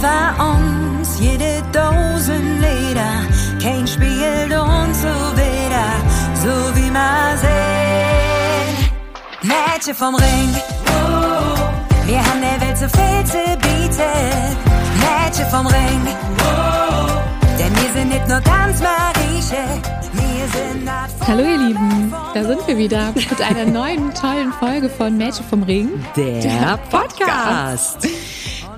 Über uns jede Dosen Leder, kein spielt uns so wieder, so wie man sehen. Mädchen vom Ring, wir haben der Welt so viel zu bieten. Mädchen vom Ring, denn wir sind nicht nur ganz Marieche, Hallo ihr Lieben, da sind wir wieder mit einer neuen tollen Folge von Mädchen vom Ring. Der Podcast.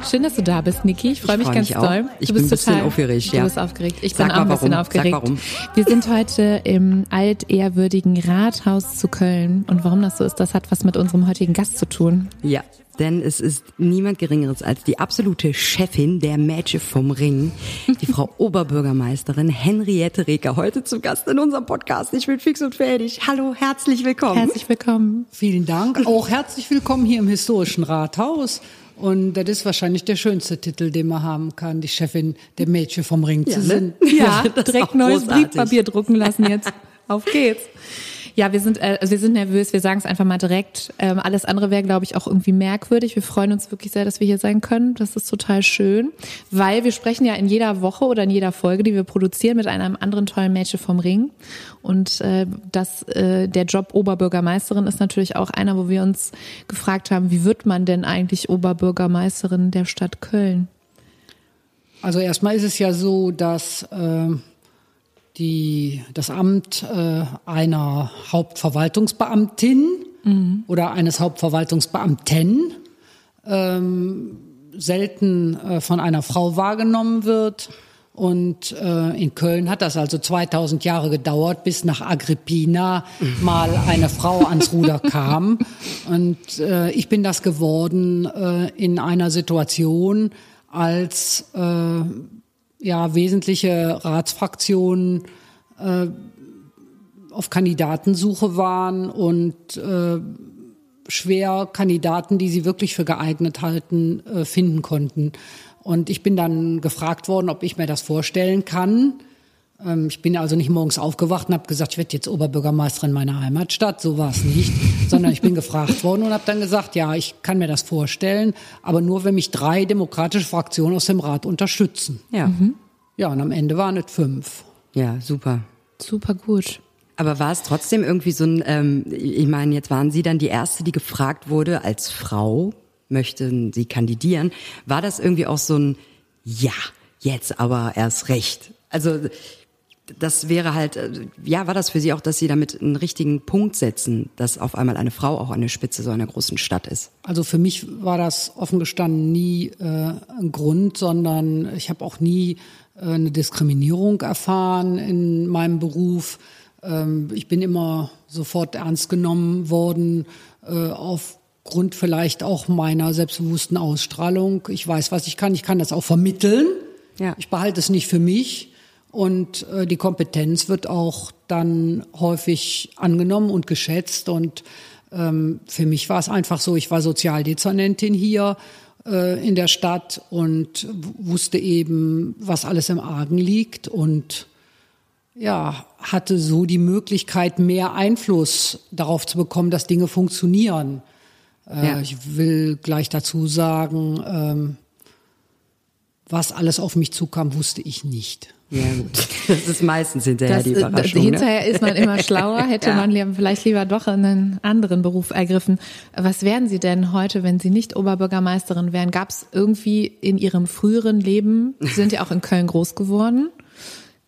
Schön, dass du da bist, Niki. Ich freue mich freu ganz mich doll. Ich du bin ein bisschen total aufgeregt, Du ja. bist aufgeregt. Ich Sag bin auch ein bisschen warum. Sag aufgeregt. warum. Wir sind heute im altehrwürdigen Rathaus zu Köln. Und warum das so ist, das hat was mit unserem heutigen Gast zu tun. Ja, denn es ist niemand Geringeres als die absolute Chefin der Mädchen vom Ring, die Frau Oberbürgermeisterin Henriette Reker, heute zu Gast in unserem Podcast. Ich bin fix und fertig. Hallo, herzlich willkommen. Herzlich willkommen. Vielen Dank. Auch herzlich willkommen hier im historischen Rathaus. Und das ist wahrscheinlich der schönste Titel, den man haben kann, die Chefin der Mädchen vom Ring zu ne? sein. Ja, direkt neues. Briefpapier drucken lassen jetzt. Auf geht's. Ja, wir sind, äh, wir sind nervös, wir sagen es einfach mal direkt. Ähm, alles andere wäre, glaube ich, auch irgendwie merkwürdig. Wir freuen uns wirklich sehr, dass wir hier sein können. Das ist total schön, weil wir sprechen ja in jeder Woche oder in jeder Folge, die wir produzieren, mit einem anderen tollen Mädchen vom Ring. Und äh, das, äh, der Job Oberbürgermeisterin ist natürlich auch einer, wo wir uns gefragt haben, wie wird man denn eigentlich Oberbürgermeisterin der Stadt Köln? Also erstmal ist es ja so, dass äh, die, das Amt äh, einer Hauptverwaltungsbeamtin oder eines Hauptverwaltungsbeamten ähm, selten äh, von einer Frau wahrgenommen wird. Und äh, in Köln hat das also 2000 Jahre gedauert, bis nach Agrippina mal eine Frau ans Ruder kam. Und äh, ich bin das geworden äh, in einer Situation, als äh, ja wesentliche Ratsfraktionen äh, auf Kandidatensuche waren und äh, schwer Kandidaten, die sie wirklich für geeignet halten, äh, finden konnten. Und ich bin dann gefragt worden, ob ich mir das vorstellen kann. Ähm, Ich bin also nicht morgens aufgewacht und habe gesagt, ich werde jetzt Oberbürgermeisterin meiner Heimatstadt. So war es nicht, sondern ich bin gefragt worden und habe dann gesagt, ja, ich kann mir das vorstellen, aber nur, wenn mich drei demokratische Fraktionen aus dem Rat unterstützen. Ja, Ja, und am Ende waren es fünf. ja, super. Super gut. Aber war es trotzdem irgendwie so ein, ähm, ich meine, jetzt waren Sie dann die Erste, die gefragt wurde, als Frau, möchten Sie kandidieren? War das irgendwie auch so ein, ja, jetzt aber erst recht? Also, das wäre halt, äh, ja, war das für Sie auch, dass Sie damit einen richtigen Punkt setzen, dass auf einmal eine Frau auch an der Spitze so einer großen Stadt ist? Also für mich war das offen gestanden nie äh, ein Grund, sondern ich habe auch nie äh, eine Diskriminierung erfahren in meinem Beruf. Ähm, ich bin immer sofort ernst genommen worden äh, aufgrund vielleicht auch meiner selbstbewussten Ausstrahlung. Ich weiß, was ich kann. Ich kann das auch vermitteln. Ja. Ich behalte es nicht für mich. Und äh, die Kompetenz wird auch dann häufig angenommen und geschätzt. Und ähm, für mich war es einfach so, ich war Sozialdezernentin hier äh, in der Stadt und wusste eben, was alles im Argen liegt und ja, hatte so die Möglichkeit, mehr Einfluss darauf zu bekommen, dass Dinge funktionieren. Äh, Ja. Ich will gleich dazu sagen, ähm, was alles auf mich zukam, wusste ich nicht. Ja, gut. Das ist meistens hinterher Das, die äh, Überraschung. ne? hinterher ist man immer schlauer, hätte Ja. man vielleicht lieber doch einen anderen Beruf ergriffen. Was wären Sie denn heute, wenn Sie nicht Oberbürgermeisterin wären? Gab es irgendwie in Ihrem früheren Leben, Sie sind ja auch in Köln groß geworden,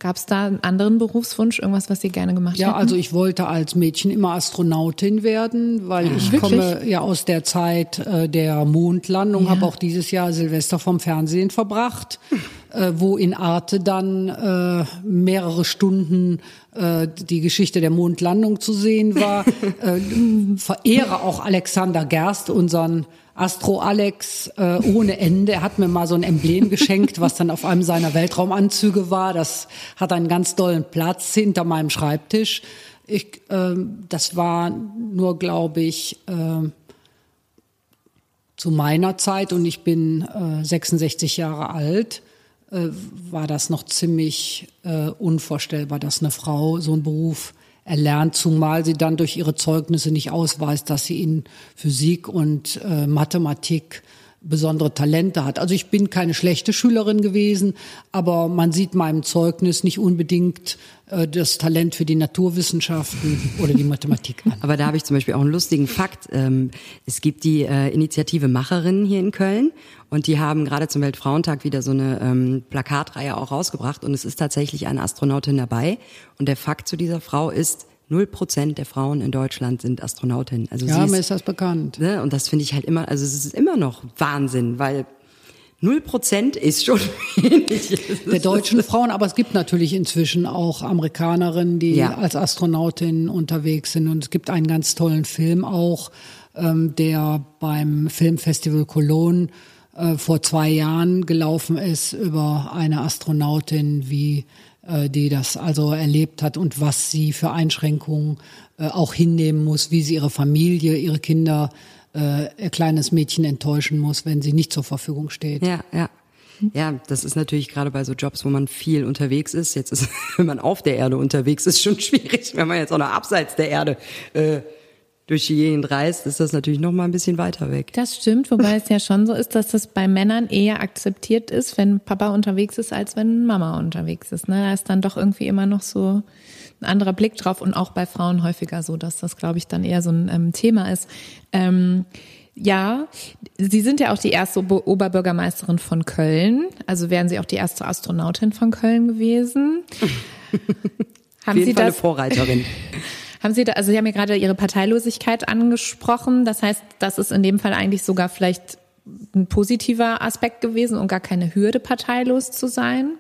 gab es da einen anderen Berufswunsch, irgendwas, was Sie gerne gemacht Ja, hätten? also ich wollte als Mädchen immer Astronautin werden, weil ich Wirklich? komme ja aus der Zeit äh, der Mondlandung, Ja. habe auch dieses Jahr Silvester vom Fernsehen verbracht. Äh, wo in Arte dann äh, mehrere Stunden äh, die Geschichte der Mondlandung zu sehen war. äh, verehre auch Alexander Gerst, unseren Astro Alex äh, ohne Ende. Er hat mir mal so ein Emblem geschenkt, was dann auf einem seiner Weltraumanzüge war. Das hat einen ganz dollen Platz hinter meinem Schreibtisch. Ich, äh, das war nur, glaube ich, äh, zu meiner Zeit und ich bin äh, 66 Jahre alt, äh, war das noch ziemlich äh, unvorstellbar, dass eine Frau so einen Beruf erlernt, zumal sie dann durch ihre Zeugnisse nicht ausweist, dass sie in Physik und äh, Mathematik besondere Talente hat. Also ich bin keine schlechte Schülerin gewesen, aber man sieht meinem Zeugnis nicht unbedingt äh, das Talent für die Naturwissenschaften oder die Mathematik an. Aber da habe ich zum Beispiel auch einen lustigen Fakt. Ähm, es gibt die äh, Initiative Macherinnen hier in Köln und die haben gerade zum Weltfrauentag wieder so eine ähm, Plakatreihe auch rausgebracht und es ist tatsächlich eine Astronautin dabei. Und der Fakt zu dieser Frau ist, Null Prozent der Frauen in Deutschland sind Astronautinnen. Also ja, sie mir ist das bekannt. Ne, und das finde ich halt immer, also es ist immer noch Wahnsinn, weil null Prozent ist schon wenig. Der deutschen Frauen, aber es gibt natürlich inzwischen auch Amerikanerinnen, die Ja. als Astronautinnen unterwegs sind. Und es gibt einen ganz tollen Film auch, ähm, der beim Filmfestival Cologne äh, vor zwei Jahren gelaufen ist über eine Astronautin, wie die das also erlebt hat und was sie für Einschränkungen äh, auch hinnehmen muss, wie sie ihre Familie, ihre Kinder, äh, ihr kleines Mädchen enttäuschen muss, wenn sie nicht zur Verfügung steht. Ja, ja. Ja, das ist natürlich gerade bei so Jobs, wo man viel unterwegs ist. Jetzt ist, wenn man auf der Erde unterwegs ist, schon schwierig. Wenn man jetzt auch noch abseits der Erde äh, durch die Gegend reist, ist das natürlich noch mal ein bisschen weiter weg. Das stimmt, wobei es ja schon so ist, dass das bei Männern eher akzeptiert ist, wenn Papa unterwegs ist, als wenn Mama unterwegs ist. Ne? Da ist dann doch irgendwie immer noch so ein anderer Blick drauf und auch bei Frauen häufiger so, dass das, glaube ich, dann eher so ein ähm, Thema ist. Ähm, ja, Sie sind ja auch die erste Ober Oberbürgermeisterin von Köln, also wären Sie auch die erste Astronautin von Köln gewesen. Auf Haben jeden Sie Fall eine das? Vorreiterin. Haben Sie da, also Sie haben ja gerade Ihre Parteilosigkeit angesprochen. Das heißt, das ist in dem Fall eigentlich sogar vielleicht ein positiver Aspekt gewesen und gar keine Hürde, parteilos zu sein.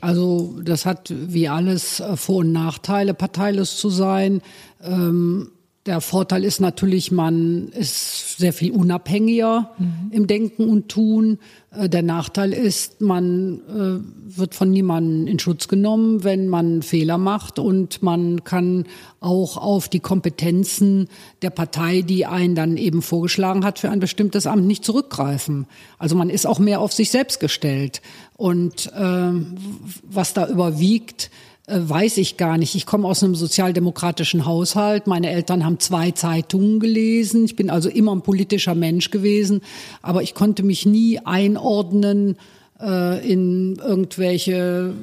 Also das hat wie alles Vor- und Nachteile, parteilos zu sein. Ähm, der Vorteil ist natürlich, man ist sehr viel unabhängiger im Denken und Tun. Äh, Der Nachteil ist, man äh, wird von niemandem in Schutz genommen, wenn man Fehler macht und man kann auch auf die Kompetenzen der Partei, die einen dann eben vorgeschlagen hat, für ein bestimmtes Amt nicht zurückgreifen. Also man ist auch mehr auf sich selbst gestellt. Und ähm, was da überwiegt, äh, weiß ich gar nicht. Ich komme aus einem sozialdemokratischen Haushalt. Meine Eltern haben zwei Zeitungen gelesen. Ich bin also immer ein politischer Mensch gewesen. Aber ich konnte mich nie einordnen äh, in irgendwelche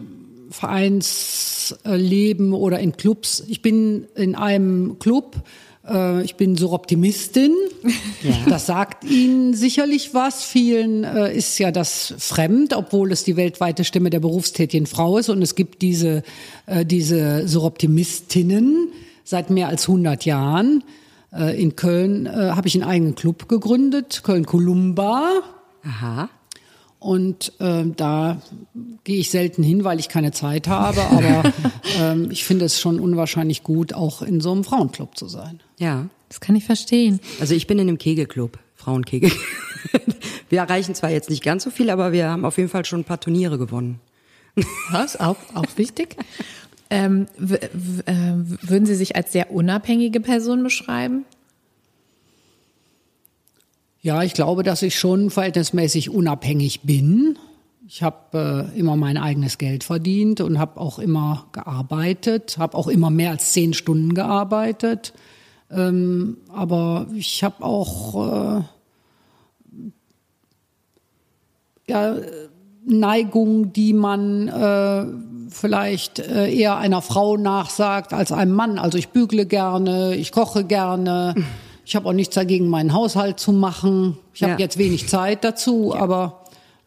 Vereinsleben oder in Clubs. Ich bin in einem Club. Äh, Ich bin so Optimistin. Das sagt Ihnen sicherlich was. Vielen äh, ist ja das fremd, obwohl es die weltweite Stimme der berufstätigen Frau ist. Und es gibt diese, äh, diese Soroptimistinnen seit mehr als 100 Jahren. Äh, In Köln äh, habe ich einen eigenen Club gegründet, Köln Columba. Aha. Und äh, da gehe ich selten hin, weil ich keine Zeit habe. Aber ähm, ich finde es schon unwahrscheinlich gut, auch in so einem Frauenclub zu sein. Ja. Das kann ich verstehen. Also ich bin in einem Kegelclub, Frauenkegel. Wir erreichen zwar jetzt nicht ganz so viel, aber wir haben auf jeden Fall schon ein paar Turniere gewonnen. Was? Auch, auch wichtig. Ähm, äh, würden Sie sich als sehr unabhängige Person beschreiben? Ja, ich glaube, dass ich schon verhältnismäßig unabhängig bin. Ich habe äh, immer mein eigenes Geld verdient und habe auch immer gearbeitet, habe auch immer mehr als zehn Stunden gearbeitet. Ähm, aber ich habe auch äh, ja, Neigung, die man äh, vielleicht äh, eher einer Frau nachsagt als einem Mann. Also ich bügle gerne, ich koche gerne. Ich habe auch nichts dagegen, meinen Haushalt zu machen. Ich habe Ja. jetzt wenig Zeit dazu, aber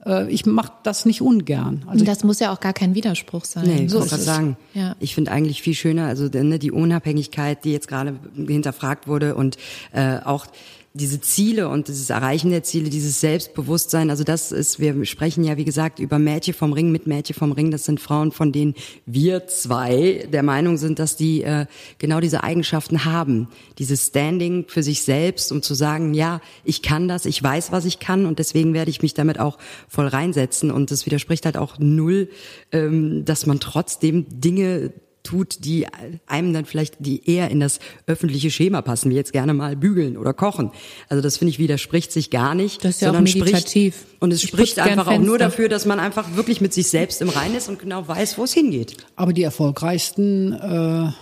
äh, ich mache das nicht ungern. Also das muss ja auch gar kein Widerspruch sein. Nee, ich so wollte ist gerade es. sagen, Ja. ich finde eigentlich viel schöner, also ne, die Unabhängigkeit, die jetzt gerade hinterfragt wurde und äh, auch diese Ziele und dieses Erreichen der Ziele, dieses Selbstbewusstsein, also das ist, wir sprechen ja, wie gesagt, über Mädchen vom Ring mit Mädchen vom Ring. Das sind Frauen, von denen wir zwei der Meinung sind, dass die äh, genau diese Eigenschaften haben. Dieses Standing für sich selbst, um zu sagen, ja, ich kann das, ich weiß, was ich kann und deswegen werde ich mich damit auch voll reinsetzen. Und das widerspricht halt auch null, ähm, dass man trotzdem Dinge tut, die einem dann vielleicht, die eher in das öffentliche Schema passen, wie jetzt gerne mal bügeln oder kochen. Also das finde ich widerspricht sich gar nicht. Das ist ja sondern auch meditativ. Spricht, und es Ich spricht einfach auch nur dafür, dass man einfach wirklich mit sich selbst im Reinen ist und genau weiß, wo es hingeht. Aber die erfolgreichsten äh,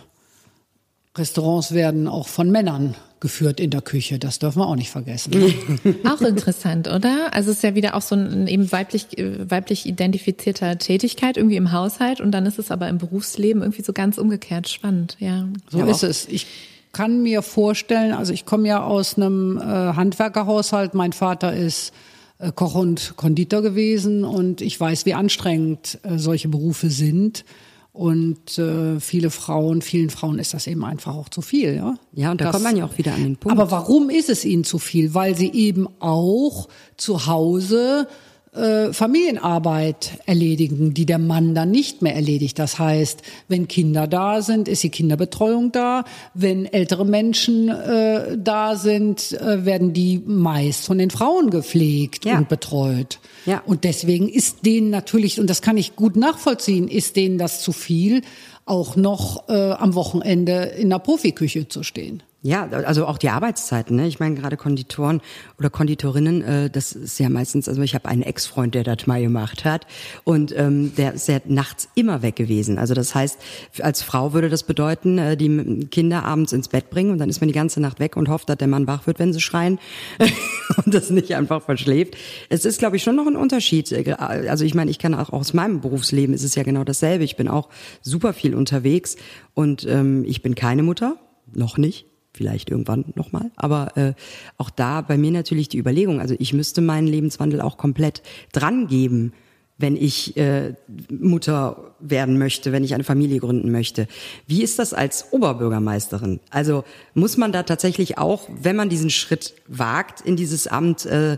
Restaurants werden auch von Männern geführt in der Küche. Das dürfen wir auch nicht vergessen. Auch interessant, oder? Also es ist ja wieder auch so ein eben weiblich, äh, weiblich identifizierter Tätigkeit irgendwie im Haushalt und dann ist es aber im Berufsleben irgendwie so ganz umgekehrt spannend, ja. So Ja, ist es. Ich kann mir vorstellen, also ich komme ja aus einem äh, Handwerkerhaushalt. Mein Vater ist äh, Koch und Konditor gewesen und ich weiß, wie anstrengend äh, solche Berufe sind. Und äh, viele Frauen, vielen Frauen ist das eben einfach auch zu viel. Ja, Ja, und da Das- kommt man ja auch wieder an den Punkt. Aber warum ist es ihnen zu viel? Weil sie eben auch zu Hause äh, Familienarbeit erledigen, die der Mann dann nicht mehr erledigt. Das heißt, wenn Kinder da sind, ist die Kinderbetreuung da. Wenn ältere Menschen äh, da sind, äh, werden die meist von den Frauen gepflegt Ja. und betreut. Ja. Und deswegen ist denen natürlich, und das kann ich gut nachvollziehen, ist denen das zu viel, auch noch äh, am Wochenende in der Profiküche zu stehen. Ja, also auch die Arbeitszeiten. Ne? Ich meine, gerade Konditoren oder Konditorinnen, äh, das ist ja meistens, also ich habe einen Ex-Freund, der das mal gemacht hat und ähm, der ist ja nachts immer weg gewesen. Also das heißt, als Frau würde das bedeuten, äh, die Kinder abends ins Bett bringen und dann ist man die ganze Nacht weg und hofft, dass der Mann wach wird, wenn sie schreien und das nicht einfach verschläft. Es ist, glaube ich, schon noch ein Unterschied. Äh, Also ich meine, ich kann auch aus meinem Berufsleben ist es ja genau dasselbe. Ich bin auch super viel unterwegs und ähm, ich bin keine Mutter, noch nicht vielleicht irgendwann nochmal. Aber äh, auch da bei mir natürlich die Überlegung, also ich müsste meinen Lebenswandel auch komplett dran geben, wenn ich äh, Mutter werden möchte, wenn ich eine Familie gründen möchte. Wie ist das als Oberbürgermeisterin? Also muss man da tatsächlich auch, wenn man diesen Schritt wagt in dieses Amt, äh,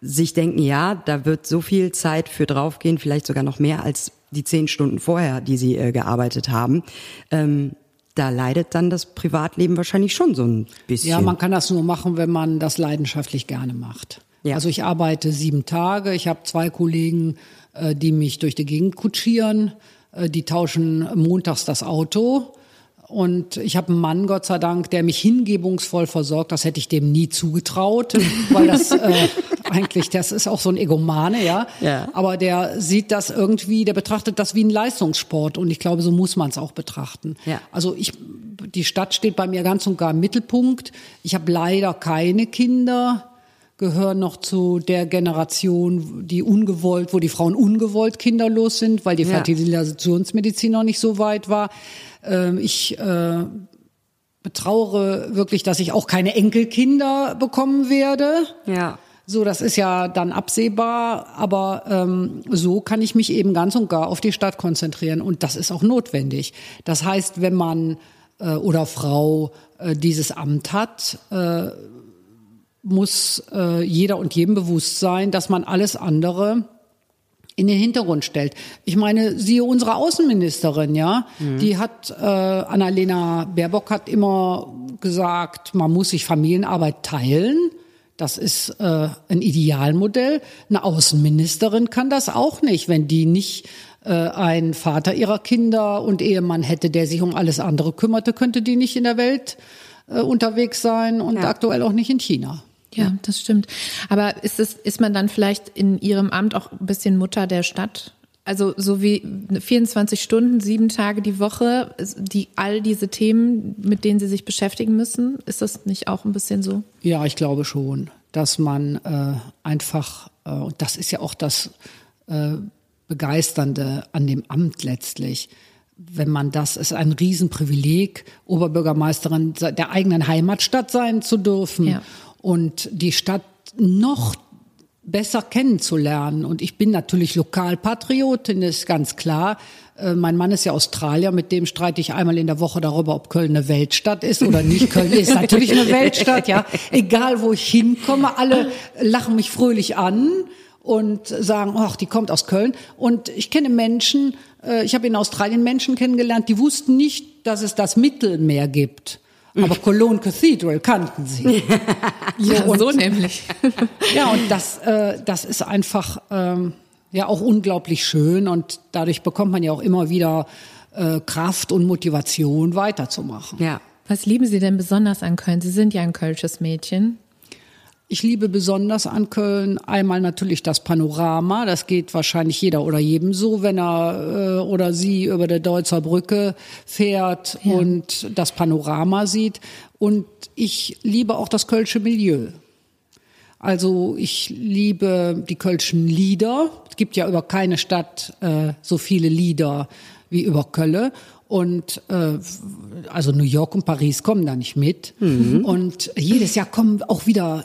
sich denken, ja, da wird so viel Zeit für draufgehen, vielleicht sogar noch mehr als die zehn Stunden vorher, die sie äh, gearbeitet haben. Ähm, da leidet dann das Privatleben wahrscheinlich schon so ein bisschen. Ja, man kann das nur machen, wenn man das leidenschaftlich gerne macht. Ja. Also ich arbeite sieben Tage. Ich habe zwei Kollegen, äh, die mich durch die Gegend kutschieren. Äh, Die tauschen montags das Auto. Und ich habe einen Mann, Gott sei Dank, der mich hingebungsvoll versorgt. Das hätte ich dem nie zugetraut, weil das äh, eigentlich, das ist auch so ein Egomane, ja. Ja. Aber der sieht das irgendwie, der betrachtet das wie einen Leistungssport. Und ich glaube, so muss man es auch betrachten. Ja. Also ich, die Stadt steht bei mir ganz und gar im Mittelpunkt. Ich habe leider keine Kinder, gehören noch zu der Generation, die ungewollt, wo die Frauen ungewollt kinderlos sind, weil die Ja. Fertilisationsmedizin noch nicht so weit war. Ähm, ich äh, betrauere wirklich, dass ich auch keine Enkelkinder bekommen werde. ja. So, das ist ja dann absehbar, aber ähm, so kann ich mich eben ganz und gar auf die Stadt konzentrieren und das ist auch notwendig. Das heißt, wenn man äh, oder Frau äh, dieses Amt hat, äh, muss äh, jeder und jedem bewusst sein, dass man alles andere in den Hintergrund stellt. Ich meine, siehe unsere Außenministerin, ja, die hat, äh, Annalena Baerbock hat immer gesagt, man muss sich Familienarbeit teilen. Das ist äh, ein Idealmodell. Eine Außenministerin kann das auch nicht, wenn die nicht äh, einen Vater ihrer Kinder und Ehemann hätte, der sich um alles andere kümmerte, könnte die nicht in der Welt äh, unterwegs sein und Ja. aktuell auch nicht in China. Ja, das stimmt. Aber ist es, ist man dann vielleicht in Ihrem Amt auch ein bisschen Mutter der Stadt? Also so wie 24 Stunden, sieben Tage die Woche, die all diese Themen, mit denen Sie sich beschäftigen müssen, ist das nicht auch ein bisschen so? Ja, ich glaube schon, dass man äh, einfach, äh, und das ist ja auch das äh, Begeisternde an dem Amt letztlich, wenn man das, ist ein Riesenprivileg, Oberbürgermeisterin der eigenen Heimatstadt sein zu dürfen Ja. Und die Stadt noch besser kennenzulernen. Und ich bin natürlich Lokalpatriotin, ist ganz klar. Äh, Mein Mann ist ja Australier, mit dem streite ich einmal in der Woche darüber, ob Köln eine Weltstadt ist oder nicht. Köln ist natürlich eine Weltstadt, ja. Egal wo ich hinkomme, alle lachen mich fröhlich an und sagen, ach, die kommt aus Köln. Und ich kenne Menschen, äh, ich habe in Australien Menschen kennengelernt, die wussten nicht, dass es das Mittelmeer gibt. Aber Cologne Cathedral kannten sie. Ja, und- so nämlich. Ja, und das, äh, das ist einfach ähm, ja auch unglaublich schön und dadurch bekommt man ja auch immer wieder äh, Kraft und Motivation weiterzumachen. Ja. Was lieben Sie denn besonders an Köln? Sie sind ja ein kölsches Mädchen. Ich liebe besonders an Köln einmal natürlich das Panorama. Das geht wahrscheinlich jeder oder jedem so, wenn er äh, oder sie über der Deutzer Brücke fährt und das Panorama sieht. Und ich liebe auch das kölsche Milieu. Also ich liebe die kölschen Lieder. Es gibt ja über keine Stadt äh, so viele Lieder wie über Kölle. Und äh, also New York und Paris kommen da nicht mit. Und jedes Jahr kommen auch wieder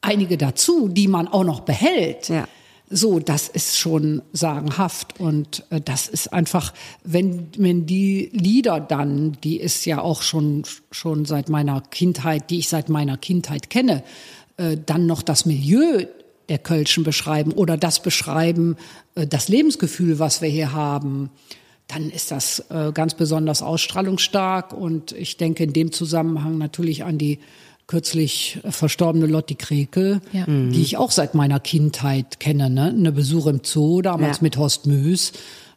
einige dazu, die man auch noch behält. Ja. So, das ist schon sagenhaft und äh, das ist einfach, wenn wenn die Lieder dann, die ist ja auch schon schon seit meiner Kindheit, die ich seit meiner Kindheit kenne, äh, dann noch das Milieu der Kölschen beschreiben oder das beschreiben, äh, das Lebensgefühl, was wir hier haben, dann ist das äh, ganz besonders ausstrahlungsstark und ich denke in dem Zusammenhang natürlich an die kürzlich verstorbene Lotti Krekel, Ja. die ich auch seit meiner Kindheit kenne. Ne? Eine Besuch im Zoo, damals Ja. mit Horst Müs.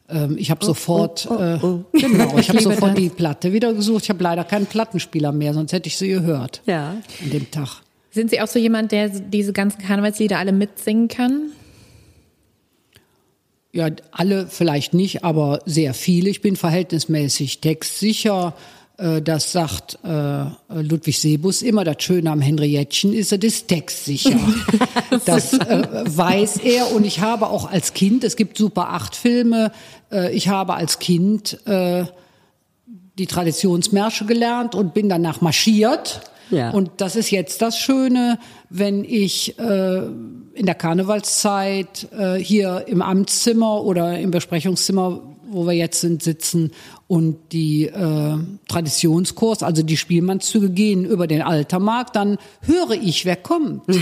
Ähm, ich habe sofort, oh, äh, oh. genau, ich habe sofort das. die Platte wieder gesucht. Ich habe leider keinen Plattenspieler mehr, sonst hätte ich sie gehört Ja. an dem Tag. Sind Sie auch so jemand, der diese ganzen Karnevalslieder alle mitsingen kann? Ja, alle vielleicht nicht, aber sehr viele. Ich bin verhältnismäßig textsicher. Äh, Das sagt äh, Ludwig Sebus immer. Das Schöne am Henriettchen ist, er ist textsicher. das äh, weiß er. Und ich habe auch als Kind, es gibt Super 8 Filme, äh, ich habe als Kind äh, die Traditionsmärsche gelernt und bin danach marschiert. Ja. Und das ist jetzt das Schöne, wenn ich äh, in der Karnevalszeit äh, hier im Amtszimmer oder im Besprechungszimmer, wo wir jetzt sind, sitzen und die äh, Traditionskurs, also die Spielmannszüge gehen über den Altermarkt, dann höre ich, wer kommt.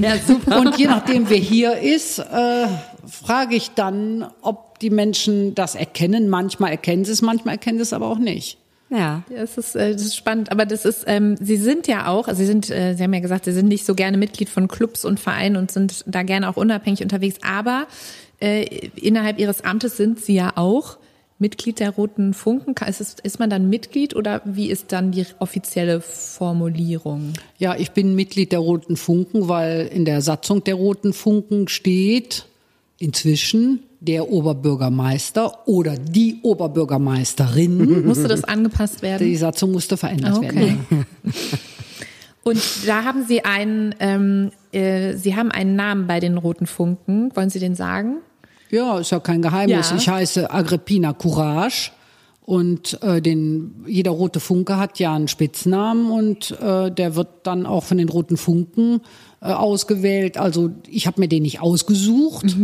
Ja, super. Und je nachdem, wer hier ist, äh, frage ich dann, ob die Menschen das erkennen. Manchmal erkennen sie es, manchmal erkennen sie es aber auch nicht. Ja. Ja, es ist, äh, das ist spannend, aber das ist, ähm, Sie sind ja auch, also Sie sind, äh, Sie haben ja gesagt, Sie sind nicht so gerne Mitglied von Clubs und Vereinen und sind da gerne auch unabhängig unterwegs, aber äh, innerhalb Ihres Amtes sind Sie ja auch Mitglied der Roten Funken. Ist, es, ist man dann Mitglied oder wie ist dann die offizielle Formulierung? Ja, ich bin Mitglied der Roten Funken, weil in der Satzung der Roten Funken steht inzwischen der Oberbürgermeister oder die Oberbürgermeisterin. Musste das angepasst werden? Die Satzung musste verändert Okay. werden. Und da haben Sie einen, ähm, äh, Sie haben einen Namen bei den Roten Funken. Wollen Sie den sagen? Ja, ist ja kein Geheimnis. Ja. Ich heiße Agrippina Courage und äh, den, jeder rote Funke hat ja einen Spitznamen und äh, der wird dann auch von den roten Funken äh, ausgewählt. Also ich habe mir den nicht ausgesucht,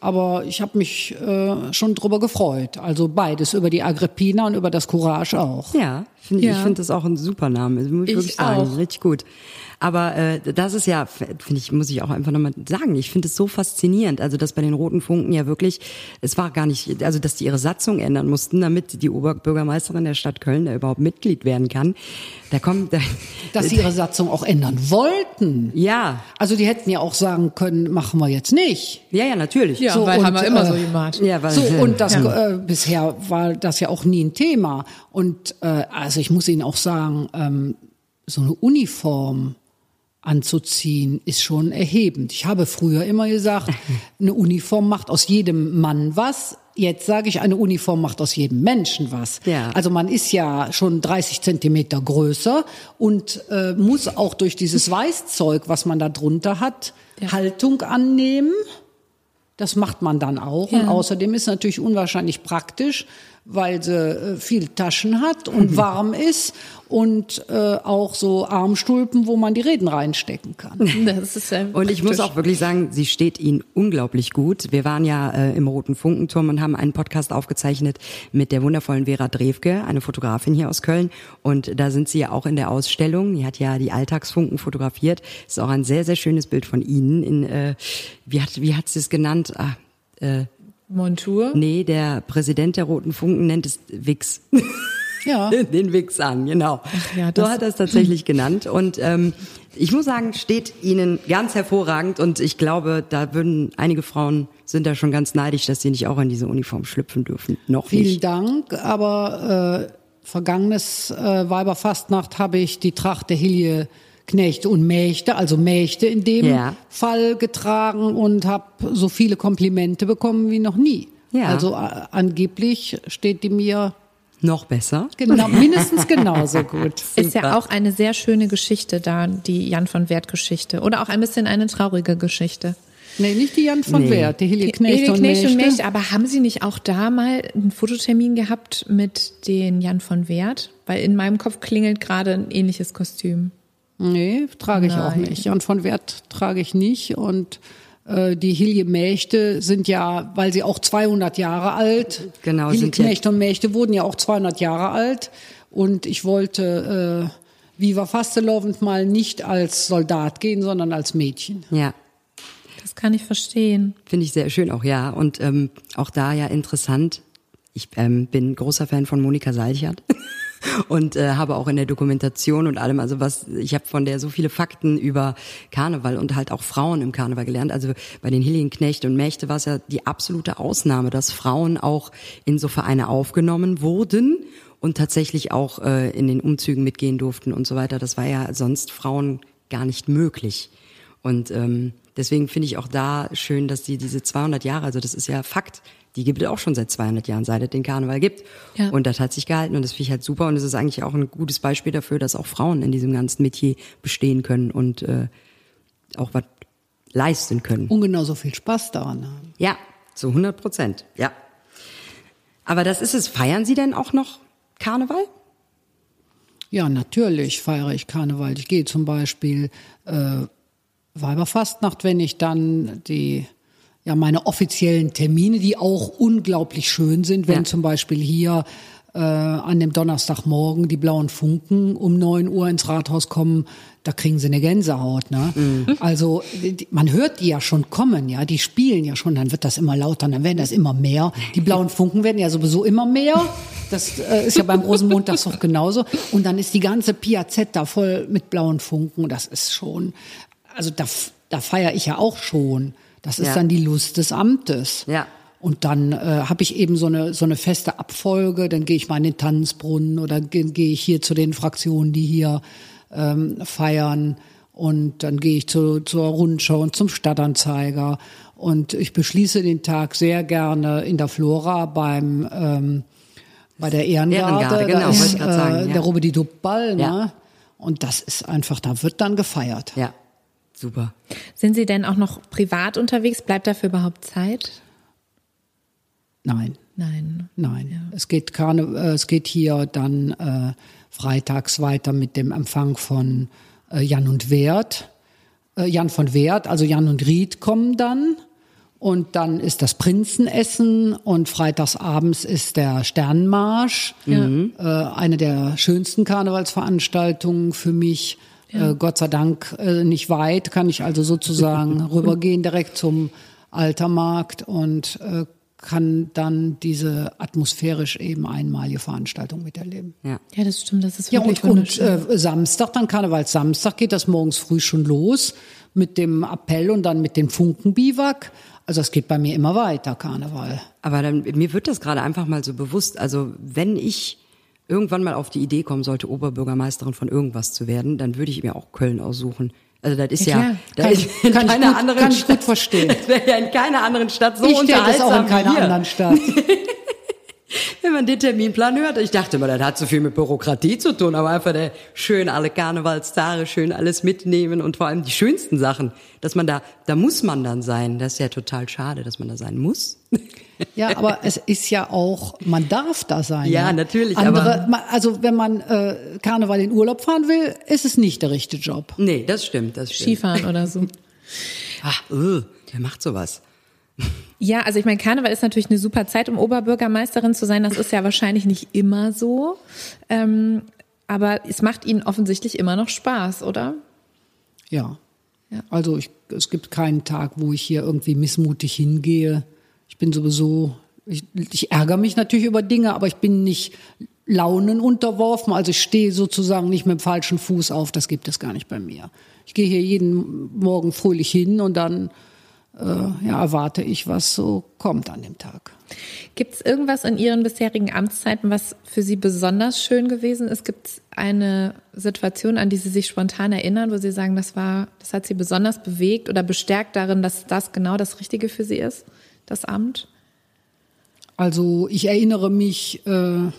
aber ich habe mich äh, schon drüber gefreut. Also beides über die Agrippina und über das Courage auch. Ja, find, Ja. ich finde das auch ein super Name, muss ich, Ich wirklich sagen, auch. richtig gut. Aber äh, das ist ja, finde ich, muss ich auch einfach nochmal sagen, ich finde es so faszinierend, also dass bei den Roten Funken ja wirklich, es war gar nicht, also dass die ihre Satzung ändern mussten, damit die Oberbürgermeisterin der Stadt Köln da überhaupt Mitglied werden kann. Da kommt, da, Dass sie ihre Satzung auch ändern wollten. ja, Also die hätten ja auch sagen können, machen wir jetzt nicht. ja, ja, natürlich. Ja, So, weil und, haben wir immer äh, so gemacht. Ja, weil, So, und das äh, bisher war das ja auch nie ein Thema. Und äh, also ich muss Ihnen auch sagen, ähm, so eine Uniform anzuziehen ist schon erhebend. Ich habe früher immer gesagt, eine Uniform macht aus jedem Mann was. Jetzt sage ich, eine Uniform macht aus jedem Menschen was. Ja. Also man ist ja schon 30 Zentimeter größer und äh, muss auch durch dieses Weißzeug, was man da drunter hat, Haltung annehmen. Das macht man dann auch. Und Ja. außerdem ist natürlich unwahrscheinlich praktisch, weil sie äh, viel Taschen hat und warm ist und äh, auch so Armstulpen, wo man die Reden reinstecken kann. Das ist ja Und ich muss praktisch. auch wirklich sagen, sie steht Ihnen unglaublich gut. Wir waren ja äh, im Roten Funkenturm und haben einen Podcast aufgezeichnet mit der wundervollen Vera Drewke, eine Fotografin hier aus Köln. Und da sind Sie ja auch in der Ausstellung. Die hat ja die Alltagsfunken fotografiert. Ist auch ein sehr, sehr schönes Bild von Ihnen. In, äh, wie hat wie hat sie es genannt? Ah, äh, Montur. nee, der Präsident der Roten Funken nennt es Wix. Ja. den Wix an, genau. ja, so das- hat er es tatsächlich genannt. Und ähm, ich muss sagen, steht Ihnen ganz hervorragend. Und ich glaube, da würden einige Frauen sind da schon ganz neidisch, dass sie nicht auch in diese Uniform schlüpfen dürfen. Noch Vielen nicht. Dank, aber äh, vergangenes äh, Weiberfastnacht habe ich die Tracht der Hilje Knechte und Mächte, also Mächte in dem Ja. Fall getragen und habe so viele Komplimente bekommen wie noch nie. Ja. Also äh, angeblich steht die mir Noch besser. genau, mindestens genauso gut. Ist ja auch eine sehr schöne Geschichte da, die Jan von Wert Geschichte. Oder auch ein bisschen eine traurige Geschichte. Nee, nicht die Jan von Nee. Wert, die Hilje Knechte, Knecht und, Mächte. und Mächte. Aber haben Sie nicht auch da mal einen Fototermin gehabt mit den Jan von Wert? Weil in meinem Kopf klingelt gerade ein ähnliches Kostüm. Nee, trage ich auch Nein. nicht. Jan von Wert trage ich nicht. Und äh, die Hilje Mächte sind ja, weil sie auch 200 Jahre alt, Genau, Hilje sind ja- Knechte und Mächte wurden ja auch 200 Jahre alt. Und ich wollte äh, Viva Fastelovend mal nicht als Soldat gehen, sondern als Mädchen. Ja. Das kann ich verstehen. Finde ich sehr schön auch, ja. Und ähm, auch da ja interessant. Ich ähm, bin großer Fan von Monika Salchert und äh, habe auch in der Dokumentation und allem, also was, ich habe von der so viele Fakten über Karneval und halt auch Frauen im Karneval gelernt. Also bei den Hilienknecht und Mächte war es ja die absolute Ausnahme, dass Frauen auch in so Vereine aufgenommen wurden und tatsächlich auch äh, in den Umzügen mitgehen durften und so weiter. Das war ja sonst Frauen gar nicht möglich. Und ähm, deswegen finde ich auch da schön, dass die diese 200 Jahre, also das ist ja Fakt, die gibt es auch schon seit 200 Jahren, seit es den Karneval gibt. Ja. Und das hat sich gehalten und das finde ich halt super und es ist eigentlich auch ein gutes Beispiel dafür, dass auch Frauen in diesem ganzen Metier bestehen können und äh, auch was leisten können. Und genauso viel Spaß daran haben. Ja, zu 100 Prozent, ja. Aber das ist es. Feiern Sie denn auch noch Karneval? Ja, natürlich feiere ich Karneval. Ich gehe zum Beispiel äh, Weiberfastnacht, wenn ich dann die ja meine offiziellen Termine, die auch unglaublich schön sind, wenn Ja. zum Beispiel hier äh, an dem Donnerstagmorgen die blauen Funken um 9 Uhr ins Rathaus kommen, da kriegen sie eine Gänsehaut. Ne? Also die, man hört die ja schon kommen, ja, die spielen ja schon, dann wird das immer lauter, dann werden das immer mehr. Die blauen Funken werden ja sowieso immer mehr. Das äh, ist ja beim Rosenmontagszug genauso. Und dann ist die ganze Piazzetta voll mit blauen Funken. Das ist schon, also da, da feiere ich ja auch schon. Das ist Ja. dann die Lust des Amtes. Ja. Und dann äh, habe ich eben so eine so eine feste Abfolge. Dann gehe ich mal in den Tanzbrunnen oder gehe ich hier zu den Fraktionen, die hier ähm, feiern. Und dann gehe ich zu, zur Rundschau und zum Stadtanzeiger. Und ich beschließe den Tag sehr gerne in der Flora beim ähm, bei der Ehrengarde. Ehrengarde, Da genau, ist, wollte ich grad sagen, äh, ja. Der Robedi Dubball, ne? Ja. Und das ist einfach, da wird dann gefeiert. Ja, super. Sind Sie denn auch noch privat unterwegs? Bleibt dafür überhaupt Zeit? Nein. Nein. Nein, es geht Karne, äh, es geht hier dann äh, freitags weiter mit dem Empfang von äh, Jan und Wert, äh, Jan von Wert, also Jan und Ried kommen dann und dann ist das Prinzenessen und freitags abends ist der Sternenmarsch, äh, eine der schönsten Karnevalsveranstaltungen für mich. Äh, Gott sei Dank äh, nicht weit, kann ich also sozusagen rübergehen direkt zum Altermarkt und äh, kann dann diese atmosphärisch eben einmalige Veranstaltung miterleben. Ja. Ja, das stimmt. Das ist Ja, wirklich und, und wunderschön. äh, Samstag, dann Karnevalssamstag, geht das morgens früh schon los mit dem Appell und dann mit dem Funkenbiwak. Also es geht bei mir immer weiter, Karneval. Aber dann, mir wird das gerade einfach mal so bewusst. Also wenn ich irgendwann mal auf die Idee kommen sollte, Oberbürgermeisterin von irgendwas zu werden, dann würde ich mir auch Köln aussuchen. Also das ist Ja, ja, klar. da Kann ist ich- in kann ich keiner gut- anderen kann ich Stadt, gut verstehen. Das wäre ja in keiner anderen Stadt so ich stelle das auch in unterhaltsam keiner anderen Stadt. Wenn man den Terminplan hört, ich dachte immer, das hat so viel mit Bürokratie zu tun, aber einfach der schön alle Karnevalstage, schön alles mitnehmen und vor allem die schönsten Sachen, dass man da, da muss man dann sein. Das ist ja total schade, dass man da sein muss. Ja, aber es ist ja auch, man darf da sein. Ja, natürlich, Andere, aber- also wenn man äh, Karneval in Urlaub fahren will, ist es nicht der richtige Job. Nee, das stimmt, das stimmt. Skifahren oder so. Ah, uh, wer macht sowas? Ja, also ich meine, Karneval ist natürlich eine super Zeit, um Oberbürgermeisterin zu sein. Das ist ja wahrscheinlich nicht immer so. Ähm, aber es macht Ihnen offensichtlich immer noch Spaß, oder? Ja. Ja. Also ich, es gibt keinen Tag, wo ich hier irgendwie missmutig hingehe. Ich bin sowieso, ich, ich ärgere mich natürlich über Dinge, aber ich bin nicht Launen unterworfen. Also ich stehe sozusagen nicht mit dem falschen Fuß auf. Das gibt es gar nicht bei mir. Ich gehe hier jeden Morgen fröhlich hin und dann äh, ja, erwarte ich, was so kommt an dem Tag. Gibt es irgendwas in Ihren bisherigen Amtszeiten, was für Sie besonders schön gewesen ist? Gibt es eine Situation, an die Sie sich spontan erinnern, wo Sie sagen, das war, das hat Sie besonders bewegt oder bestärkt darin, dass das genau das Richtige für Sie ist, das Amt? Also ich erinnere mich äh,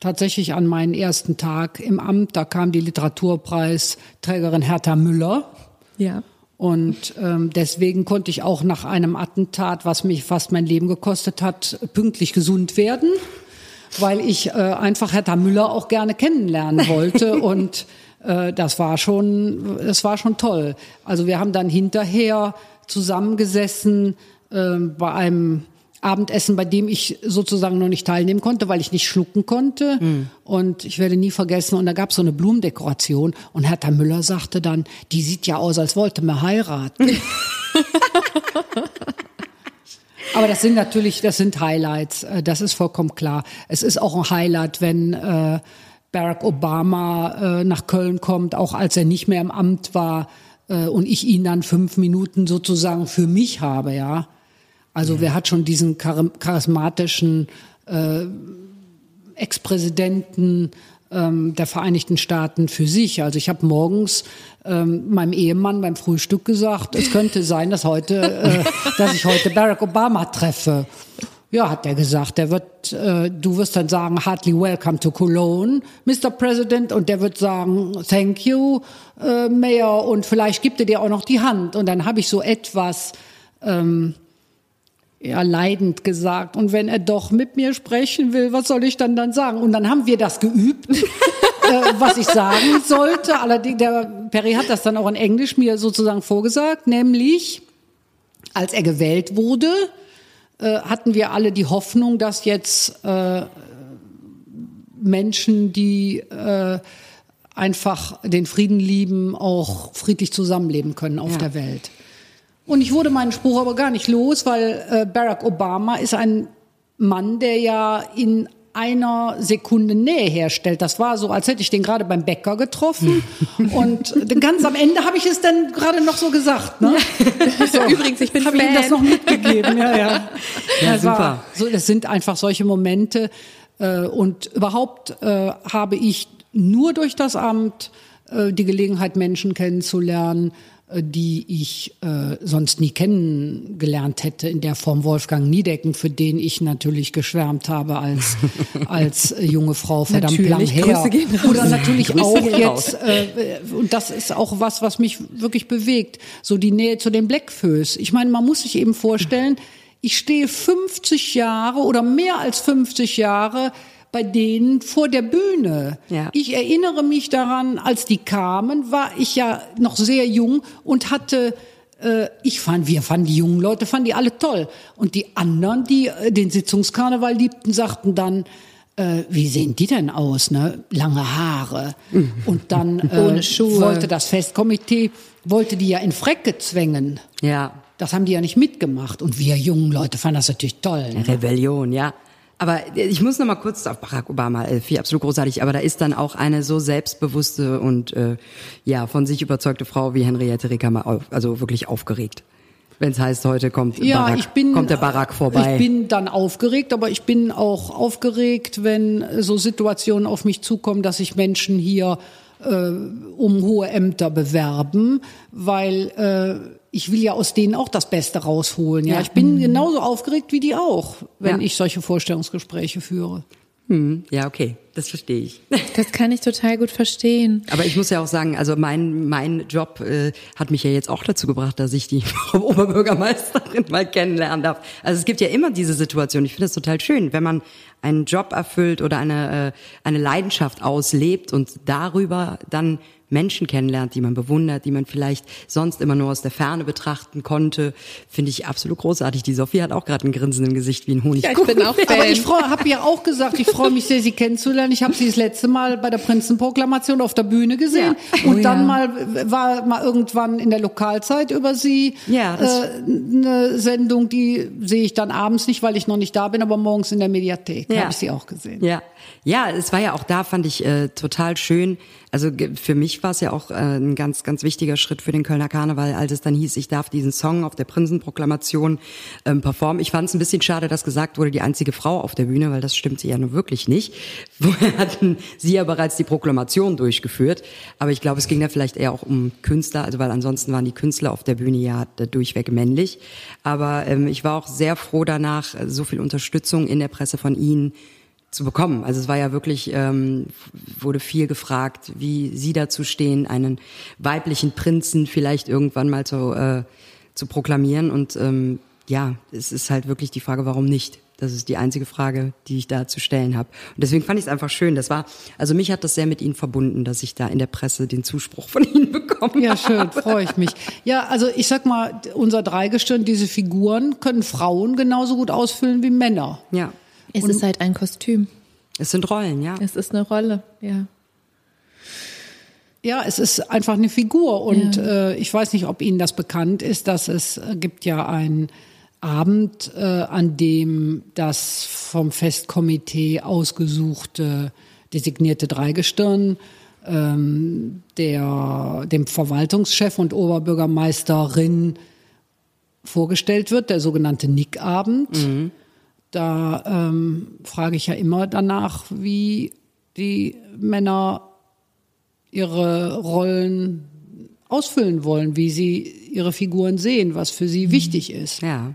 tatsächlich an meinen ersten Tag im Amt. Da kam die Literaturpreisträgerin Hertha Müller. Ja. Und ähm, deswegen konnte ich auch nach einem Attentat, was mich fast mein Leben gekostet hat, pünktlich gesund werden, weil ich äh, einfach Hertha Müller auch gerne kennenlernen wollte. Und äh, das war schon, das war schon toll. Also wir haben dann hinterher zusammengesessen äh, bei einem Abendessen, bei dem ich sozusagen noch nicht teilnehmen konnte, weil ich nicht schlucken konnte. Und ich werde nie vergessen, und da gab es so eine Blumendekoration und Hertha Müller sagte dann, die sieht ja aus, als wollte man heiraten. Aber das sind natürlich, das sind Highlights, äh, das ist vollkommen klar. Es ist auch ein Highlight, wenn äh, Barack Obama äh, nach Köln kommt, auch als er nicht mehr im Amt war äh, und ich ihn dann fünf Minuten sozusagen für mich habe, ja. Also wer hat schon diesen chari- charismatischen äh, Ex-Präsidenten ähm, der Vereinigten Staaten für sich. Also ich habe morgens ähm, meinem Ehemann beim Frühstück gesagt, es könnte sein, dass heute, äh, dass ich heute Barack Obama treffe. Ja, hat er gesagt. Der wird, äh, du wirst dann sagen, heartily welcome to Cologne, Mr. President, und der wird sagen, thank you, äh, Mayor, und vielleicht gibt er dir auch noch die Hand. Und dann habe ich so etwas ja, leidend gesagt. Und wenn er doch mit mir sprechen will, was soll ich dann dann sagen? Und dann haben wir das geübt, äh, was ich sagen sollte. Allerdings, der Perry hat das dann auch in Englisch mir sozusagen vorgesagt, nämlich, als er gewählt wurde, äh, hatten wir alle die Hoffnung, dass jetzt äh, Menschen, die äh, einfach den Frieden lieben, auch friedlich zusammenleben können auf der Welt. Und ich wurde meinen Spruch aber gar nicht los, weil äh, Barack Obama ist ein Mann, der ja in einer Sekunde Nähe herstellt. Das war so, als hätte ich den gerade beim Bäcker getroffen. Und ganz am Ende habe ich es dann gerade noch so gesagt. Ne? So, Übrigens, ich bin Habe ich ihm das noch mitgegeben. Ja, ja. Ja, Das war- super. So, das sind einfach solche Momente. Äh, und überhaupt äh, habe ich nur durch das Amt äh, die Gelegenheit, Menschen kennenzulernen, äh, die ich äh, sonst nie kennengelernt hätte in der Form Wolfgang Niedecken, für den ich natürlich geschwärmt habe als als äh, junge Frau verdammt lang Natürlich, her. Grüße gehen raus. Oder natürlich Grüße auch jetzt äh, und das ist auch was, was mich wirklich bewegt, so die Nähe zu den Blackfoes. Ich meine, man muss sich eben vorstellen, ich stehe 50 Jahre oder mehr als 50 Jahre bei denen vor der Bühne. Ja. Ich erinnere mich daran, als die kamen, war ich ja noch sehr jung und hatte äh, ich fand, wir fanden die jungen Leute, fanden die alle toll. Und die anderen, die äh, den Sitzungskarneval liebten, sagten dann, äh, wie sehen die denn aus, ne? Lange Haare. Und dann äh, wollte das Festkomitee, wollte die ja in Frecke zwängen. Ja, Das haben die ja nicht mitgemacht. Und wir jungen Leute fanden das natürlich toll. Ne? Rebellion, ja. Aber ich muss noch mal kurz auf Barack Obama, äh, viel absolut großartig, aber da ist dann auch eine so selbstbewusste und äh, ja von sich überzeugte Frau wie Henriette auf, also wirklich aufgeregt. Wenn es heißt, heute kommt Ja, Barack, ich bin, kommt der Barack vorbei. Ich bin dann aufgeregt, aber ich bin auch aufgeregt, wenn so Situationen auf mich zukommen, dass sich Menschen hier äh, um hohe Ämter bewerben, weil äh, ich will ja aus denen auch das Beste rausholen. Ja, Ja. ich bin genauso aufgeregt wie die auch, wenn Ja. ich solche Vorstellungsgespräche führe. Hm, ja, okay. Das verstehe ich. Das kann ich total gut verstehen. Aber ich muss ja auch sagen, also mein, mein Job äh, hat mich ja jetzt auch dazu gebracht, dass ich die Frau Oberbürgermeisterin mal kennenlernen darf. Also es gibt ja immer diese Situation. Ich finde das total schön, wenn man einen Job erfüllt oder eine, äh, eine Leidenschaft auslebt und darüber dann Menschen kennenlernt, die man bewundert, die man vielleicht sonst immer nur aus der Ferne betrachten konnte, finde ich absolut großartig. Die Sophie hat auch gerade ein Grinsen im Gesicht wie ein Honig. Ja, ich bin auch Fan. Aber ich habe ja auch gesagt, ich freue mich sehr, Sie kennenzulernen. Ich habe Sie das letzte Mal bei der Prinzenproklamation auf der Bühne gesehen Ja. und Oh, dann ja. mal war mal irgendwann in der Lokalzeit über Sie Ja, äh, eine Sendung, die sehe ich dann abends nicht, weil ich noch nicht da bin, aber morgens in der Mediathek Ja. habe ich Sie auch gesehen. Ja, ja, es war ja auch da, fand ich äh, total schön. Also für mich war es ja auch äh, ein ganz, ganz wichtiger Schritt für den Kölner Karneval, als es dann hieß, ich darf diesen Song auf der Prinzenproklamation ähm, performen. Ich fand es ein bisschen schade, dass gesagt wurde, die einzige Frau auf der Bühne, weil das stimmte ja nun wirklich nicht. Vorher hatten sie ja bereits die Proklamation durchgeführt. Aber ich glaube, es ging da vielleicht eher auch um Künstler, also weil ansonsten waren die Künstler auf der Bühne ja äh, durchweg männlich. Aber ähm, ich war auch sehr froh danach, so viel Unterstützung in der Presse von Ihnen zu bekommen. Also es war ja wirklich, ähm, wurde viel gefragt, wie Sie dazu stehen, einen weiblichen Prinzen vielleicht irgendwann mal zu, äh, zu proklamieren. Und ähm, ja, es ist halt wirklich die Frage, warum nicht? Das ist die einzige Frage, die ich da zu stellen habe. Und deswegen fand ich es einfach schön. Das war, also mich hat das sehr mit Ihnen verbunden, dass ich da in der Presse den Zuspruch von Ihnen bekommen Ja, habe. schön, freue ich mich. Ja, also ich sag mal, unser Dreigestirn, diese Figuren können Frauen genauso gut ausfüllen wie Männer. Ja, Es ist halt ein Kostüm. es sind Rollen, ja. Es ist eine Rolle, ja. Ja, es ist einfach eine Figur und äh, ich weiß nicht, ob Ihnen das bekannt ist, dass es äh, gibt ja einen Abend, äh, an dem das vom Festkomitee ausgesuchte designierte Dreigestirn ähm, der dem Verwaltungschef und Oberbürgermeisterin vorgestellt wird, der sogenannte Nick-Abend. Da ähm, frage ich ja immer danach, wie die Männer ihre Rollen ausfüllen wollen, wie sie ihre Figuren sehen, was für sie wichtig ist. Ja,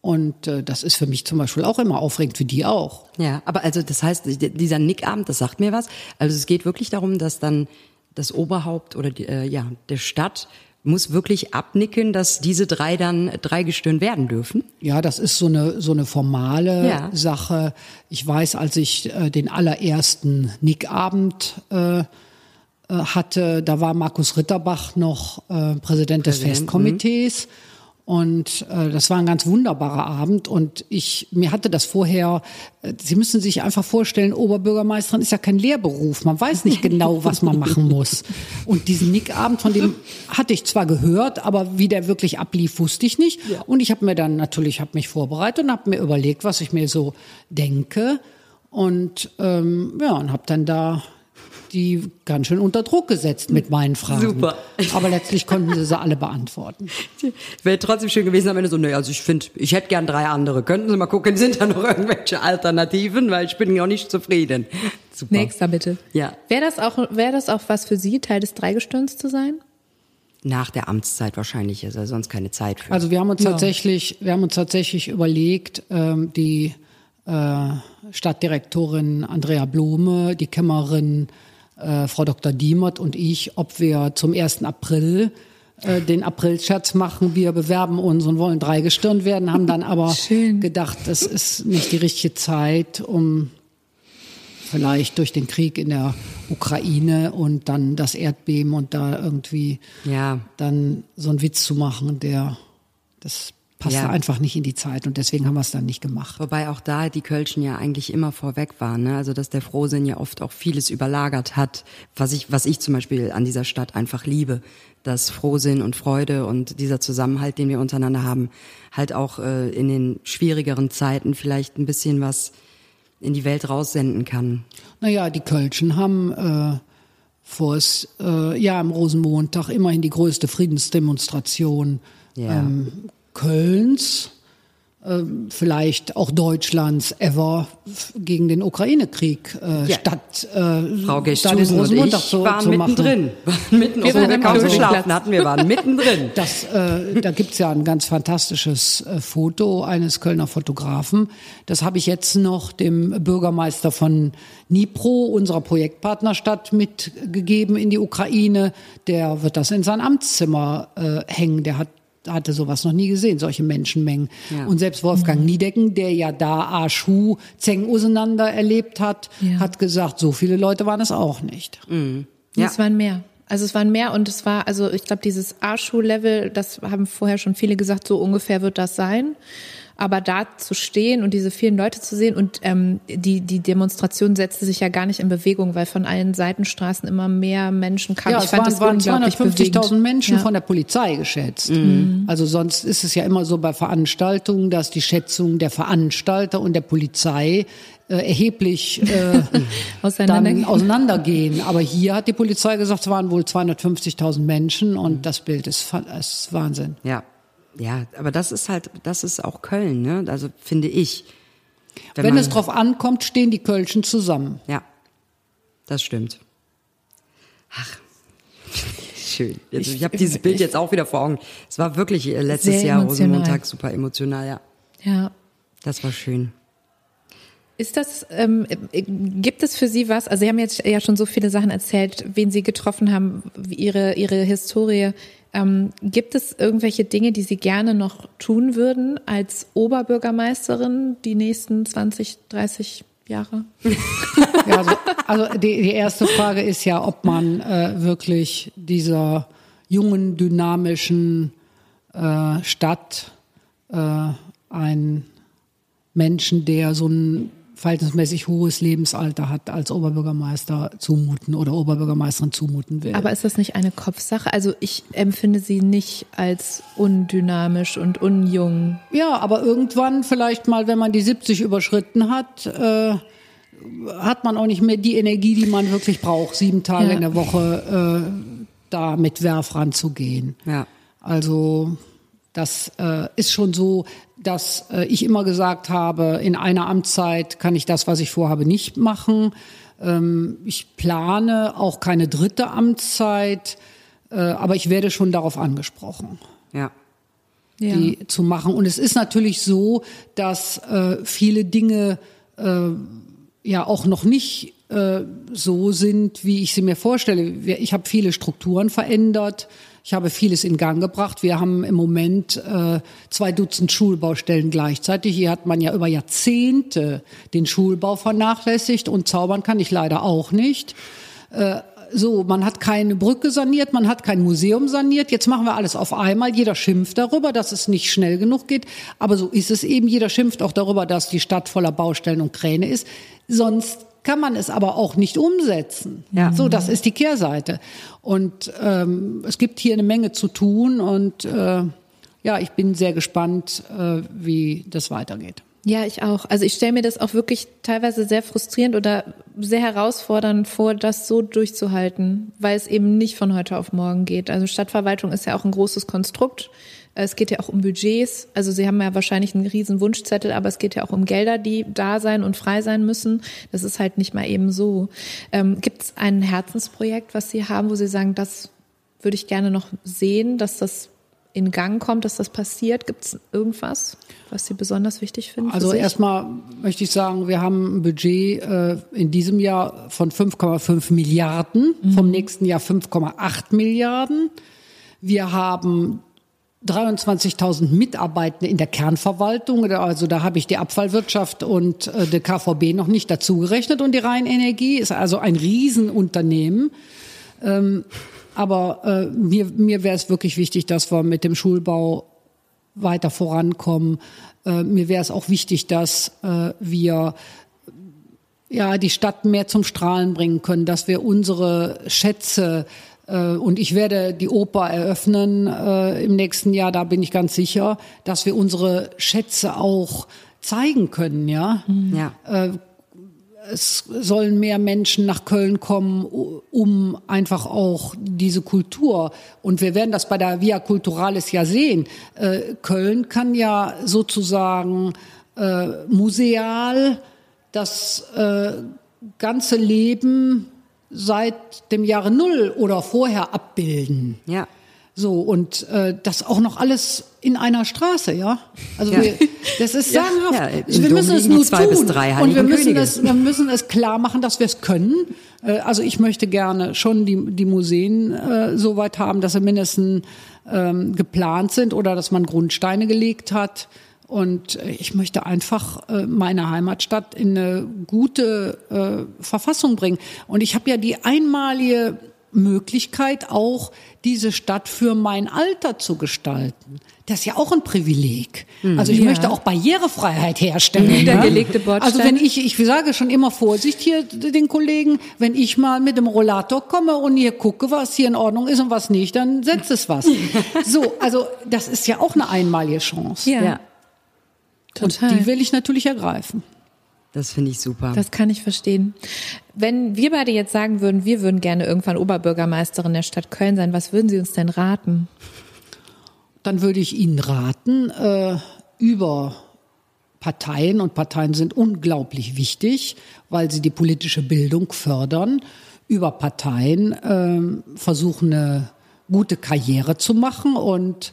Und äh, das ist für mich zum Beispiel auch immer aufregend, für die auch. Ja, aber also das heißt, dieser Nickabend, das sagt mir was. Also es geht wirklich darum, dass dann das Oberhaupt oder die, äh, ja der Stadt muss wirklich abnicken, dass diese drei dann Dreigestirn werden dürfen. Ja, das ist so eine so eine formale Ja. Sache. Ich weiß, als ich äh, den allerersten Nick-Abend äh, äh, hatte, da war Markus Ritterbach noch äh, Präsident des Präsident, Festkomitees. Und äh, das war ein ganz wunderbarer Abend. Und ich mir hatte das vorher. Äh, Sie müssen sich einfach vorstellen, Oberbürgermeisterin ist ja kein Lehrberuf. Man weiß nicht genau, was man machen muss. Und diesen Nick-Abend, von dem hatte ich zwar gehört, aber wie der wirklich ablief, wusste ich nicht. Und ich habe mir dann natürlich, habe mich vorbereitet und habe mir überlegt, was ich mir so denke. Und ähm, ja, und habe dann da die ganz schön unter Druck gesetzt mit meinen Fragen. Super. Aber letztlich konnten sie sie alle beantworten. Wäre trotzdem schön gewesen am Ende so, naja, also ich finde, ich hätte gern drei andere. Könnten Sie mal gucken, sind da noch irgendwelche Alternativen, weil ich bin ja auch nicht zufrieden. Super. Nächster bitte. Ja. Wäre das auch, wäre das auch was für Sie, Teil des Dreigestirns zu sein? Nach der Amtszeit wahrscheinlich ist ja sonst keine Zeit für. Also wir haben uns tatsächlich, wir haben uns tatsächlich überlegt, ähm, die äh, Stadtdirektorin Andrea Blome, die Kämmerin äh, Frau Dr. Diemert und ich, ob wir zum 1. April äh, den Aprilscherz machen. Wir bewerben uns und wollen dreigestirn werden, haben dann aber Schön. gedacht, das ist nicht die richtige Zeit, um vielleicht durch den Krieg in der Ukraine und dann das Erdbeben und da irgendwie Ja. dann so einen Witz zu machen, der das passte Ja. einfach nicht in die Zeit und deswegen haben wir es dann nicht gemacht. Wobei auch da die Kölschen ja eigentlich immer vorweg waren, ne? Also dass der Frohsinn ja oft auch vieles überlagert hat, was ich, was ich zum Beispiel an dieser Stadt einfach liebe. Dass Frohsinn und Freude und dieser Zusammenhalt, den wir untereinander haben, halt auch äh, in den schwierigeren Zeiten vielleicht ein bisschen was in die Welt raussenden kann. Naja, die Kölschen haben äh, vor es, äh, ja am Rosenmontag immerhin die größte Friedensdemonstration Ja. ähm, Kölns ähm, vielleicht auch Deutschlands ever gegen den Ukraine-Krieg äh, Ja. statt äh, Frau Gestusen und ich zu, waren zu mittendrin. Waren mitten Wir waren am kaum geschlafen hatten, wir waren mittendrin. Das, äh, da gibt's ja ein ganz fantastisches äh, Foto eines Kölner Fotografen. Das habe ich jetzt noch dem Bürgermeister von Dnipro, unserer Projektpartnerstadt, mitgegeben in die Ukraine. Der wird das in sein Amtszimmer äh, hängen. Der hat hatte sowas noch nie gesehen, solche Menschenmengen. Ja. Und selbst Wolfgang Niedecken, der ja da Arschu, Zeng auseinander erlebt hat, Ja. hat gesagt, so viele Leute waren es auch nicht. Ja. Es waren mehr. Also es waren mehr und es war, also ich glaube, dieses A-Schuh-Level, das haben vorher schon viele gesagt, so ungefähr wird das sein. Aber da zu stehen und diese vielen Leute zu sehen und ähm, die, die Demonstration setzte sich ja gar nicht in Bewegung, weil von allen Seitenstraßen immer mehr Menschen kamen. Ja, ich es fand waren, das waren unglaublich 250.000 bewegend. Menschen ja. von der Polizei geschätzt. Also sonst ist es ja immer so bei Veranstaltungen, dass die Schätzungen der Veranstalter und der Polizei äh, erheblich äh, dann Auseinandergehen. auseinandergehen. Aber hier hat die Polizei gesagt, es waren wohl 250.000 Menschen und das Bild ist, ist Wahnsinn. Ja. Ja, aber das ist halt, das ist auch Köln, ne? Also finde ich. Wenn, man- es drauf ankommt, stehen die Kölschen zusammen. Ja, das stimmt. Ach, schön. Jetzt, ich, Ich- habe dieses Bild ich- jetzt auch wieder vor Augen. Es war wirklich äh, letztes Jahr emotional. Rosenmontag super emotional, ja. Ja. Das war schön. Ist das, ähm, äh, gibt es für Sie was, also Sie haben jetzt ja schon so viele Sachen erzählt, wen Sie getroffen haben, wie Ihre, Ihre Historie. Ähm, gibt es irgendwelche Dinge, die Sie gerne noch tun würden als Oberbürgermeisterin die nächsten 20, 30 Jahre? Ja, also, also die, die erste Frage ist ja, ob man äh, wirklich dieser jungen, dynamischen äh, Stadt äh, einen Menschen, der so ein verhältnismäßig hohes Lebensalter hat, als Oberbürgermeister zumuten oder Oberbürgermeisterin zumuten will. Aber ist das nicht eine Kopfsache? Also ich empfinde Sie nicht als undynamisch und unjung. Ja, aber irgendwann vielleicht mal, wenn man die 70 überschritten hat, äh, hat man auch nicht mehr die Energie, die man wirklich braucht, sieben Tage Ja. in der Woche äh, da mit Werf ranzugehen. Ja. Also das äh, ist schon so, dass äh, ich immer gesagt habe, in einer Amtszeit kann ich das, was ich vorhabe, nicht machen. Ähm, ich plane auch keine dritte Amtszeit, äh, aber ich werde schon darauf angesprochen Ja. Ja. die zu machen. Und es ist natürlich so, dass äh, viele Dinge äh, ja auch noch nicht äh, so sind, wie ich sie mir vorstelle. Ich habe viele Strukturen verändert. Ich habe vieles in Gang gebracht. Wir haben im Moment äh, zwei Dutzend Schulbaustellen gleichzeitig. Hier hat man ja über Jahrzehnte den Schulbau vernachlässigt und zaubern kann ich leider auch nicht. So, man hat keine Brücke saniert, man hat kein Museum saniert. Jetzt machen wir alles auf einmal. Jeder schimpft darüber, dass es nicht schnell genug geht. Aber so ist es eben. Jeder schimpft auch darüber, dass die Stadt voller Baustellen und Kräne ist. Sonst kann man es aber auch nicht umsetzen. Ja. So, das ist die Kehrseite. Und ähm, es gibt hier eine Menge zu tun. Und äh, ja, ich bin sehr gespannt, äh, wie das weitergeht. Ja, ich auch. Also ich stelle mir das auch wirklich teilweise sehr frustrierend oder sehr herausfordernd vor, das so durchzuhalten, weil es eben nicht von heute auf morgen geht. Also Stadtverwaltung ist ja auch ein großes Konstrukt. Es geht ja auch um Budgets. Also Sie haben ja wahrscheinlich einen riesen Wunschzettel, aber es geht ja auch um Gelder, die da sein und frei sein müssen. Das ist halt nicht mal eben so. Ähm, Gibt es ein Herzensprojekt, was Sie haben, wo Sie sagen, das würde ich gerne noch sehen, dass das in Gang kommt, dass das passiert? Gibt es irgendwas, was Sie besonders wichtig finden? Also erstmal möchte ich sagen, wir haben ein Budget äh, in diesem Jahr von 5,5 Milliarden, vom nächsten Jahr 5,8 Milliarden. Wir haben 23.000 Mitarbeitende in der Kernverwaltung, also da habe ich die Abfallwirtschaft und äh, die KVB noch nicht dazugerechnet und die Rheinenergie ist also ein Riesenunternehmen. Ähm, aber äh, mir, mir wäre es wirklich wichtig, dass wir mit dem Schulbau weiter vorankommen. Äh, mir wäre es auch wichtig, dass äh, wir ja die Stadt mehr zum Strahlen bringen können, dass wir unsere Schätze und ich werde die Oper eröffnen äh, im nächsten Jahr, da bin ich ganz sicher, dass wir unsere Schätze auch zeigen können, ja. Ja. es sollen mehr Menschen nach Köln kommen, um einfach auch diese Kultur. Und wir werden das bei der Via Culturalis ja sehen. Äh, Köln kann ja sozusagen äh, museal das äh, ganze Leben seit dem Jahre Null oder vorher abbilden. Ja. So, und äh, das auch noch alles in einer Straße, ja. Also wir, das ist sagenhaft. Ja, wir Dom müssen es nur tun. bis drei und wir müssen, Könige. es, wir müssen es klar machen, dass wir es können. Äh, also ich möchte gerne schon die, die Museen äh, so weit haben, dass sie mindestens ähm, geplant sind oder dass man Grundsteine gelegt hat. Und äh, ich möchte einfach äh, meine Heimatstadt in eine gute äh, Verfassung bringen. Und ich habe ja die einmalige Möglichkeit, auch diese Stadt für mein Alter zu gestalten. Das ist ja auch ein Privileg. Also ich Ja. möchte auch Barrierefreiheit herstellen. Niedergelegte ne? Bordsteine. Also wenn ich, ich sage schon immer Vorsicht hier den Kollegen, wenn ich mal mit dem Rollator komme und hier gucke, was hier in Ordnung ist und was nicht, dann setzt es was. so, also das ist ja auch eine einmalige Chance. Ja, Ja. Total. Und die will ich natürlich ergreifen. Das finde ich super. Das kann ich verstehen. Wenn wir beide jetzt sagen würden, wir würden gerne irgendwann Oberbürgermeisterin der Stadt Köln sein, was würden Sie uns denn raten? dann würde ich Ihnen raten, äh, über Parteien, und Parteien sind unglaublich wichtig, weil sie die politische Bildung fördern, über Parteien ähm, versuchen, eine gute Karriere zu machen. Und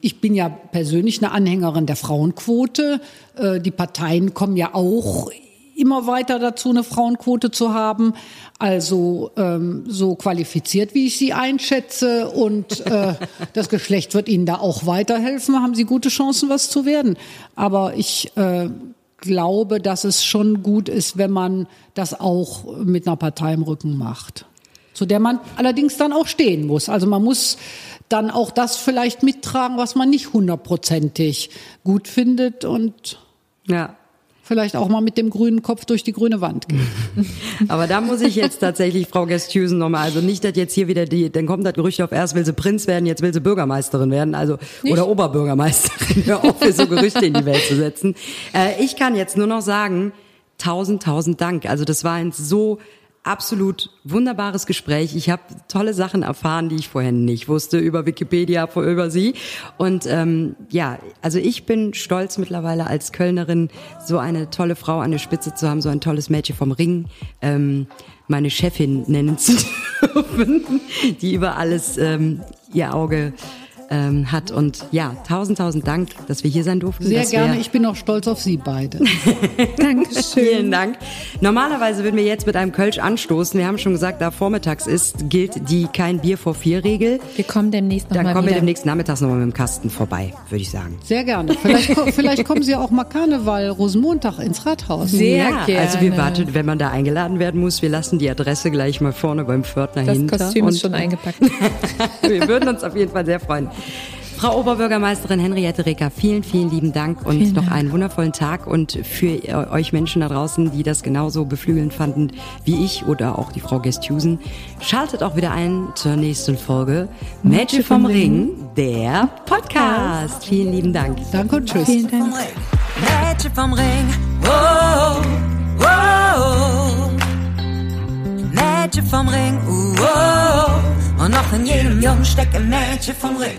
ich bin ja persönlich eine Anhängerin der Frauenquote. Äh, die Parteien kommen ja auch immer weiter dazu, eine Frauenquote zu haben. Also ähm, so qualifiziert, wie ich sie einschätze. Und äh, das Geschlecht wird Ihnen da auch weiterhelfen. Haben Sie gute Chancen, was zu werden. Aber ich äh, glaube, dass es schon gut ist, wenn man das auch mit einer Partei im Rücken macht. Zu der man allerdings dann auch stehen muss. Also man muss dann auch das vielleicht mittragen, was man nicht hundertprozentig gut findet und ja. vielleicht auch mal mit dem grünen Kopf durch die grüne Wand gehen. Aber da muss ich jetzt tatsächlich Frau Gesthusen nochmal, also nicht, dass jetzt hier wieder die, dann kommt das Gerücht auf, erst will sie Prinz werden, jetzt will sie Bürgermeisterin werden, also, oder Oberbürgermeisterin, hör auf, für so Gerüchte in die Welt zu setzen. Äh, ich kann jetzt nur noch sagen, tausend, tausend Dank. Also das war ein so absolut wunderbares Gespräch. Ich habe tolle Sachen erfahren, die ich vorher nicht wusste über Wikipedia, über Sie. Und ähm, ja, also ich bin stolz mittlerweile als Kölnerin, so eine tolle Frau an der Spitze zu haben, so ein tolles Mädchen vom Ring. Ähm, meine Chefin nennen zu dürfen, die über alles ähm, ihr Auge ähm, hat. Und ja, tausend, tausend Dank, dass wir hier sein durften. Sehr gerne. Wir Ich bin auch stolz auf Sie beide. Dankeschön. Vielen Dank. Normalerweise würden wir jetzt mit einem Kölsch anstoßen. Wir haben schon gesagt, da vormittags ist, gilt die kein Bier vor vier Regel. Wir kommen demnächst Dann nochmal kommen wir wieder. demnächst nachmittags nochmal mit dem Kasten vorbei, würde ich sagen. Sehr gerne. Vielleicht, vielleicht kommen Sie auch mal Karneval, Rosenmontag ins Rathaus. Sehr ja, gerne. Also wir warten, wenn man da eingeladen werden muss, wir lassen die Adresse gleich mal vorne beim Pförtner Das hinter. Kostüm und ist schon eingepackt. wir würden uns auf jeden Fall sehr freuen. Frau Oberbürgermeisterin Henriette Reker, vielen, vielen lieben Dank und Vielen noch Dank. einen wundervollen Tag und für äh, euch Menschen da draußen, die das genauso beflügelnd fanden wie ich oder auch die Frau Gesthusen, schaltet auch wieder ein zur nächsten Folge Mädchen vom Ring, der Podcast. Vielen lieben Dank. Danke und tschüss. Vielen Dank. Mädchen vom Ring. Oh, oh. Mädchen vom Ring. Oh, oh. Und noch in jedem Jungen steckt ein Mädchen vom Ring.